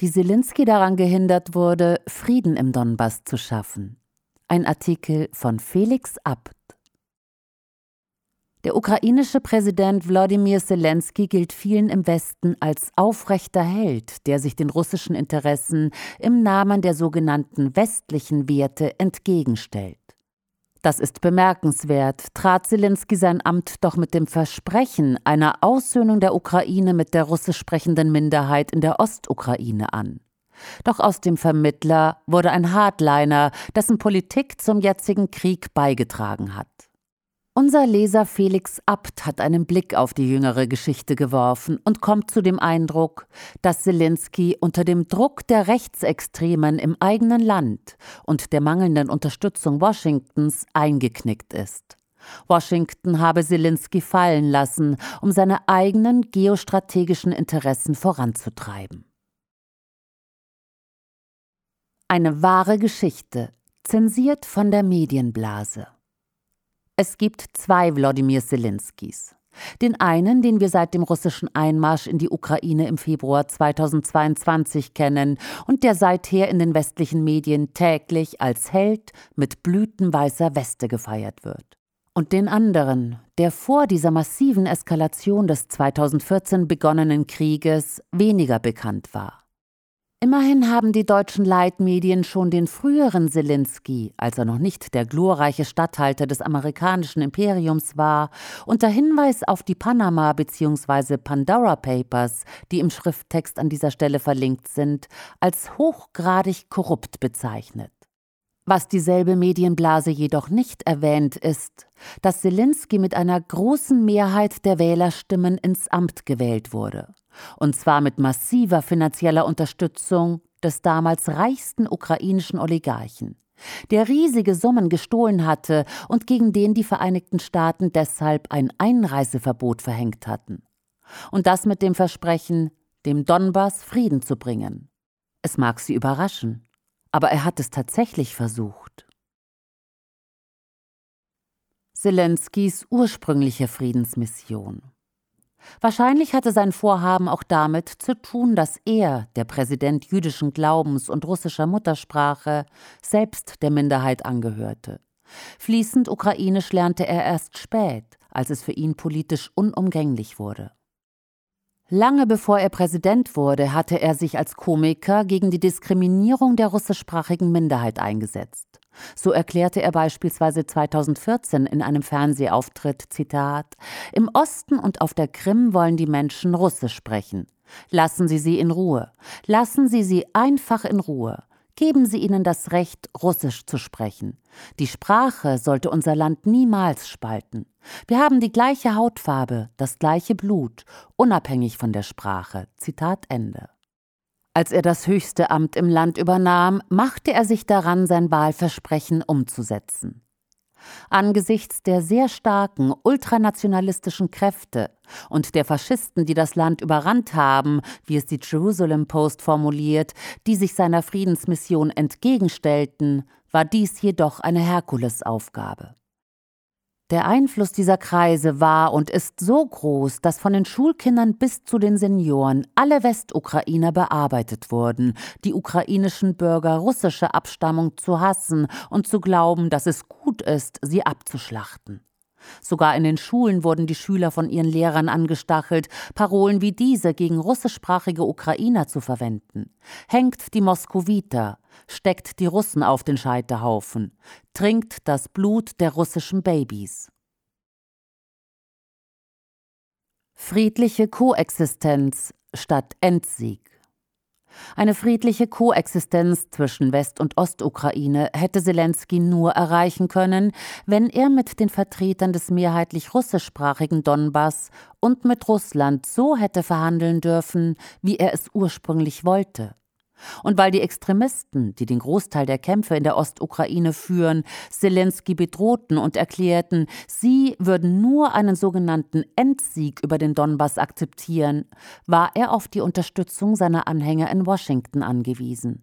wie Zelensky daran gehindert wurde, Frieden im Donbass zu schaffen. Ein Artikel von Felix Abt. Der ukrainische Präsident Wladimir Zelensky gilt vielen im Westen als aufrechter Held, der sich den russischen Interessen im Namen der sogenannten westlichen Werte entgegenstellt. Das ist bemerkenswert, trat Zelensky sein Amt doch mit dem Versprechen einer Aussöhnung der Ukraine mit der russisch sprechenden Minderheit in der Ostukraine an. Doch aus dem Vermittler wurde ein Hardliner, dessen Politik zum jetzigen Krieg beigetragen hat. Unser Leser Felix Abt hat einen Blick auf die jüngere Geschichte geworfen und kommt zu dem Eindruck, dass Zelensky unter dem Druck der Rechtsextremen im eigenen Land und der mangelnden Unterstützung Washingtons eingeknickt ist. Washington habe Zelensky fallen lassen, um seine eigenen geostrategischen Interessen voranzutreiben. Eine wahre Geschichte, zensiert von der Medienblase. Es gibt zwei Wladimir Zelenskys. Den einen, den wir seit dem russischen Einmarsch in die Ukraine im Februar 2022 kennen und der seither in den westlichen Medien täglich als Held mit blütenweißer Weste gefeiert wird. Und den anderen, der vor dieser massiven Eskalation des 2014 begonnenen Krieges weniger bekannt war. Immerhin haben die deutschen Leitmedien schon den früheren Zelensky, als er noch nicht der glorreiche Statthalter des amerikanischen Imperiums war, unter Hinweis auf die Panama- bzw. Pandora Papers, die im Schrifttext an dieser Stelle verlinkt sind, als hochgradig korrupt bezeichnet. Was dieselbe Medienblase jedoch nicht erwähnt, ist, dass Zelensky mit einer großen Mehrheit der Wählerstimmen ins Amt gewählt wurde und zwar mit massiver finanzieller Unterstützung des damals reichsten ukrainischen Oligarchen, der riesige Summen gestohlen hatte und gegen den die Vereinigten Staaten deshalb ein Einreiseverbot verhängt hatten. Und das mit dem Versprechen, dem Donbass Frieden zu bringen. Es mag Sie überraschen, aber er hat es tatsächlich versucht. Zelenskys ursprüngliche Friedensmission. Wahrscheinlich hatte sein Vorhaben auch damit zu tun, dass er, der Präsident jüdischen Glaubens und russischer Muttersprache, selbst der Minderheit angehörte. Fließend Ukrainisch lernte er erst spät, als es für ihn politisch unumgänglich wurde. Lange bevor er Präsident wurde, hatte er sich als Komiker gegen die Diskriminierung der russischsprachigen Minderheit eingesetzt. So erklärte er beispielsweise 2014 in einem Fernsehauftritt, Zitat, Im Osten und auf der Krim wollen die Menschen Russisch sprechen. Lassen Sie sie in Ruhe. Lassen Sie sie einfach in Ruhe. Geben Sie ihnen das Recht, Russisch zu sprechen. Die Sprache sollte unser Land niemals spalten. Wir haben die gleiche Hautfarbe, das gleiche Blut, unabhängig von der Sprache. Zitat Ende. Als er das höchste Amt im Land übernahm, machte er sich daran, sein Wahlversprechen umzusetzen. Angesichts der sehr starken ultranationalistischen Kräfte und der Faschisten, die das Land überrannt haben, wie es die Jerusalem Post formuliert, die sich seiner Friedensmission entgegenstellten, war dies jedoch eine Herkulesaufgabe. Der Einfluss dieser Kreise war und ist so groß, dass von den Schulkindern bis zu den Senioren alle Westukrainer bearbeitet wurden, die ukrainischen Bürger russischer Abstammung zu hassen und zu glauben, dass es gut ist, sie abzuschlachten. Sogar in den Schulen wurden die Schüler von ihren Lehrern angestachelt, Parolen wie diese gegen russischsprachige Ukrainer zu verwenden. Hängt die Moskowiter, steckt die Russen auf den Scheiterhaufen, trinkt das Blut der russischen Babys. Friedliche Koexistenz statt Endsieg. Eine friedliche Koexistenz zwischen West- und Ostukraine hätte Zelensky nur erreichen können, wenn er mit den Vertretern des mehrheitlich russischsprachigen Donbass und mit Russland so hätte verhandeln dürfen, wie er es ursprünglich wollte. Und weil die Extremisten, die den Großteil der Kämpfe in der Ostukraine führen, Zelensky bedrohten und erklärten, sie würden nur einen sogenannten Endsieg über den Donbass akzeptieren, war er auf die Unterstützung seiner Anhänger in Washington angewiesen.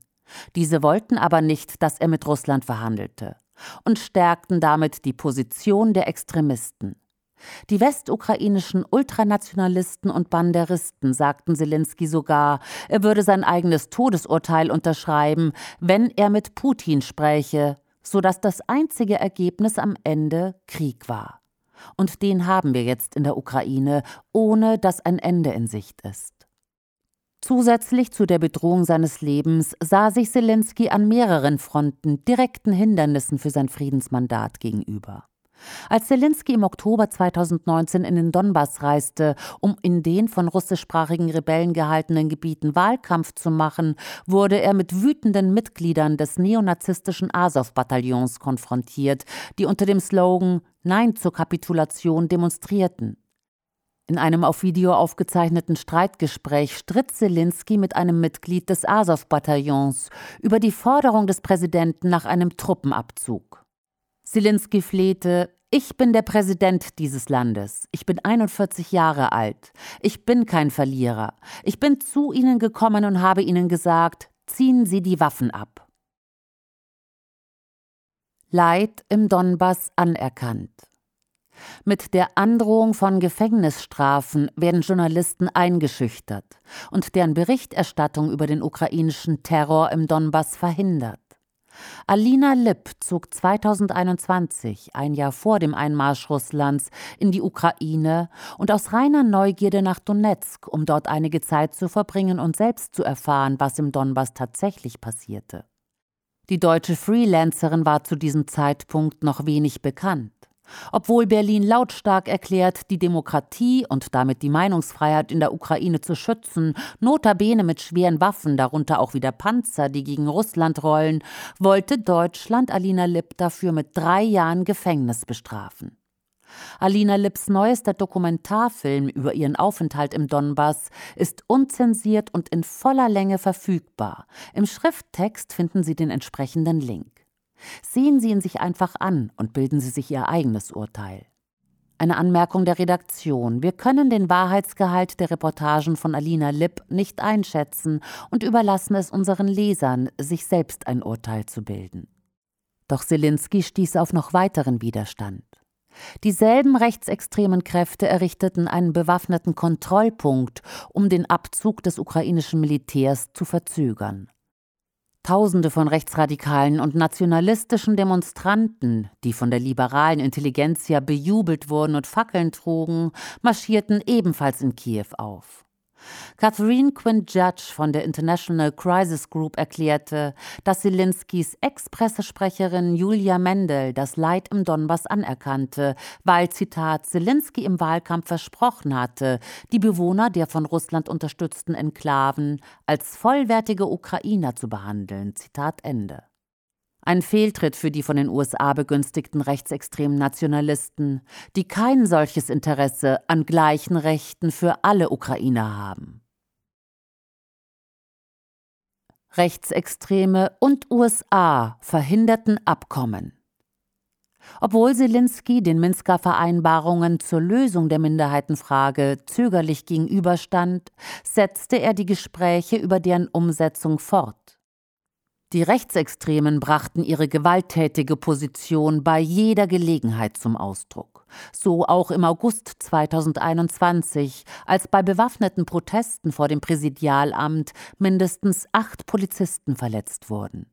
Diese wollten aber nicht, dass er mit Russland verhandelte und stärkten damit die Position der Extremisten. Die westukrainischen Ultranationalisten und Banderisten sagten Zelensky sogar, er würde sein eigenes Todesurteil unterschreiben, wenn er mit Putin spräche, so dass das einzige Ergebnis am Ende Krieg war. Und den haben wir jetzt in der Ukraine, ohne dass ein Ende in Sicht ist. Zusätzlich zu der Bedrohung seines Lebens sah sich Zelensky an mehreren Fronten direkten Hindernissen für sein Friedensmandat gegenüber. Als Zelensky im Oktober 2019 in den Donbass reiste, um in den von russischsprachigen Rebellen gehaltenen Gebieten Wahlkampf zu machen, wurde er mit wütenden Mitgliedern des neonazistischen Azov-Bataillons konfrontiert, die unter dem Slogan Nein zur Kapitulation demonstrierten. In einem auf Video aufgezeichneten Streitgespräch stritt Zelensky mit einem Mitglied des Azov-Bataillons über die Forderung des Präsidenten nach einem Truppenabzug. Zelensky flehte, ich bin der Präsident dieses Landes. Ich bin 41 Jahre alt. Ich bin kein Verlierer. Ich bin zu Ihnen gekommen und habe Ihnen gesagt, ziehen Sie die Waffen ab. Leid im Donbass anerkannt. Mit der Androhung von Gefängnisstrafen werden Journalisten eingeschüchtert und deren Berichterstattung über den ukrainischen Terror im Donbass verhindert. Alina Lipp zog 2021, ein Jahr vor dem Einmarsch Russlands, in die Ukraine und aus reiner Neugierde nach Donetsk, um dort einige Zeit zu verbringen und selbst zu erfahren, was im Donbass tatsächlich passierte. Die deutsche Freelancerin war zu diesem Zeitpunkt noch wenig bekannt. Obwohl Berlin lautstark erklärt, die Demokratie und damit die Meinungsfreiheit in der Ukraine zu schützen, notabene mit schweren Waffen, darunter auch wieder Panzer, die gegen Russland rollen, wollte Deutschland Alina Lipp dafür mit drei Jahren Gefängnis bestrafen. Alina Lipps neuester Dokumentarfilm über ihren Aufenthalt im Donbass ist unzensiert und in voller Länge verfügbar. Im Schrifttext finden Sie den entsprechenden Link. Sehen Sie ihn sich einfach an und bilden Sie sich Ihr eigenes Urteil. Eine Anmerkung der Redaktion. Wir können den Wahrheitsgehalt der Reportagen von Alina Lipp nicht einschätzen und überlassen es unseren Lesern, sich selbst ein Urteil zu bilden. Doch Selinski stieß auf noch weiteren Widerstand. Dieselben rechtsextremen Kräfte errichteten einen bewaffneten Kontrollpunkt, um den Abzug des ukrainischen Militärs zu verzögern. Tausende von rechtsradikalen und nationalistischen Demonstranten, die von der liberalen Intelligenzia bejubelt wurden und Fackeln trugen, marschierten ebenfalls in Kiew auf. Catherine Quinn Judge von der International Crisis Group erklärte, dass Zelenskys Ex-Pressesprecherin Julia Mendel das Leid im Donbass anerkannte, weil, Zitat, Zelensky im Wahlkampf versprochen hatte, die Bewohner der von Russland unterstützten Enklaven als vollwertige Ukrainer zu behandeln. Zitat Ende. Ein Fehltritt für die von den USA begünstigten rechtsextremen Nationalisten, die kein solches Interesse an gleichen Rechten für alle Ukrainer haben. Rechtsextreme und USA verhinderten Abkommen. Obwohl Zelensky den Minsker Vereinbarungen zur Lösung der Minderheitenfrage zögerlich gegenüberstand, setzte er die Gespräche über deren Umsetzung fort. Die Rechtsextremen brachten ihre gewalttätige Position bei jeder Gelegenheit zum Ausdruck. So auch im August 2021, als bei bewaffneten Protesten vor dem Präsidialamt mindestens acht Polizisten verletzt wurden.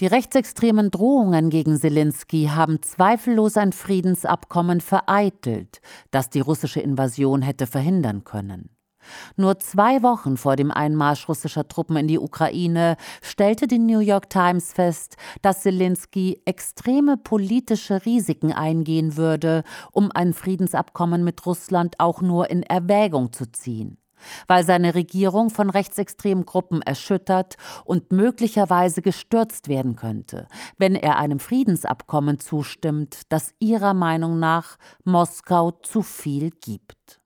Die rechtsextremen Drohungen gegen Zelensky haben zweifellos ein Friedensabkommen vereitelt, das die russische Invasion hätte verhindern können. Nur zwei Wochen vor dem Einmarsch russischer Truppen in die Ukraine stellte die New York Times fest, dass Zelensky extreme politische Risiken eingehen würde, um ein Friedensabkommen mit Russland auch nur in Erwägung zu ziehen weil seine Regierung von rechtsextremen Gruppen erschüttert und möglicherweise gestürzt werden könnte, wenn er einem Friedensabkommen zustimmt, das ihrer Meinung nach Moskau zu viel gibt.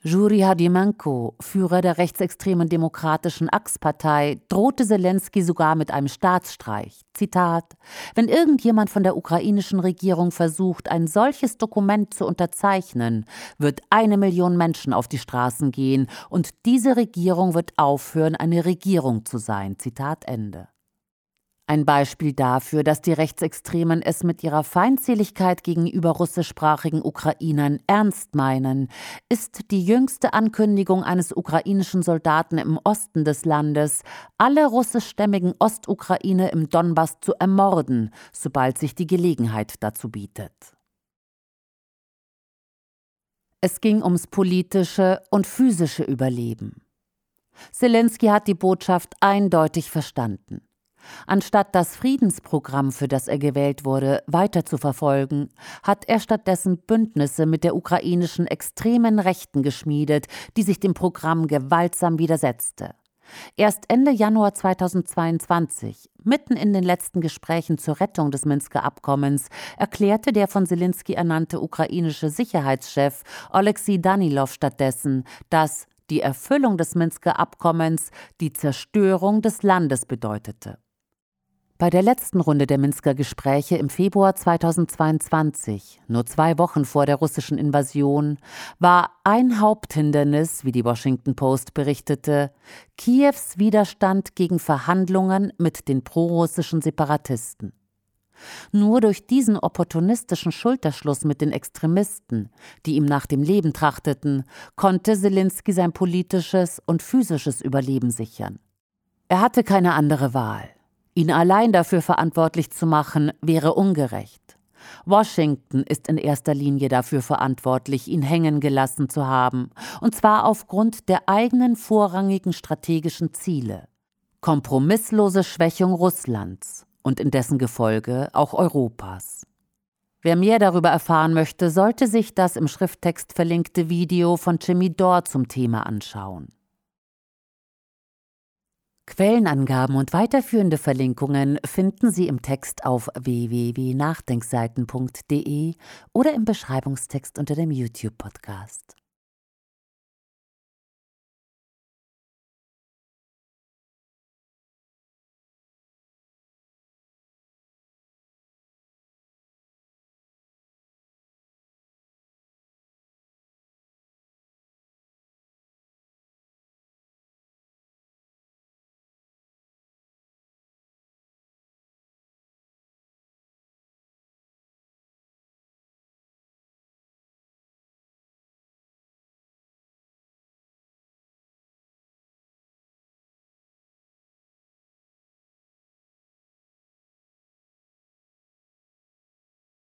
Juri Hadimenko, Führer der rechtsextremen demokratischen Ax-Partei, drohte Zelensky sogar mit einem Staatsstreich. Zitat: Wenn irgendjemand von der ukrainischen Regierung versucht, ein solches Dokument zu unterzeichnen, wird eine Million Menschen auf die Straßen gehen und diese Regierung wird aufhören, eine Regierung zu sein. Zitat Ende. Ein Beispiel dafür, dass die Rechtsextremen es mit ihrer Feindseligkeit gegenüber russischsprachigen Ukrainern ernst meinen, ist die jüngste Ankündigung eines ukrainischen Soldaten im Osten des Landes, alle russischstämmigen Ostukraine im Donbass zu ermorden, sobald sich die Gelegenheit dazu bietet. Es ging ums politische und physische Überleben. Zelensky hat die Botschaft eindeutig verstanden. Anstatt das Friedensprogramm, für das er gewählt wurde, weiter zu verfolgen, hat er stattdessen Bündnisse mit der ukrainischen extremen Rechten geschmiedet, die sich dem Programm gewaltsam widersetzte. Erst Ende Januar 2022, mitten in den letzten Gesprächen zur Rettung des Minsker Abkommens, erklärte der von Zelensky ernannte ukrainische Sicherheitschef Oleksiy Danilov stattdessen, dass die Erfüllung des Minsker Abkommens die Zerstörung des Landes bedeutete. Bei der letzten Runde der Minsker Gespräche im Februar 2022, nur zwei Wochen vor der russischen Invasion, war ein Haupthindernis, wie die Washington Post berichtete, Kiews Widerstand gegen Verhandlungen mit den prorussischen Separatisten. Nur durch diesen opportunistischen Schulterschluss mit den Extremisten, die ihm nach dem Leben trachteten, konnte Zelensky sein politisches und physisches Überleben sichern. Er hatte keine andere Wahl. Ihn allein dafür verantwortlich zu machen, wäre ungerecht. Washington ist in erster Linie dafür verantwortlich, ihn hängen gelassen zu haben, und zwar aufgrund der eigenen vorrangigen strategischen Ziele. Kompromisslose Schwächung Russlands und in dessen Gefolge auch Europas. Wer mehr darüber erfahren möchte, sollte sich das im Schrifttext verlinkte Video von Jimmy Dore zum Thema anschauen. Quellenangaben und weiterführende Verlinkungen finden Sie im Text auf www.nachdenkseiten.de oder im Beschreibungstext unter dem YouTube-Podcast.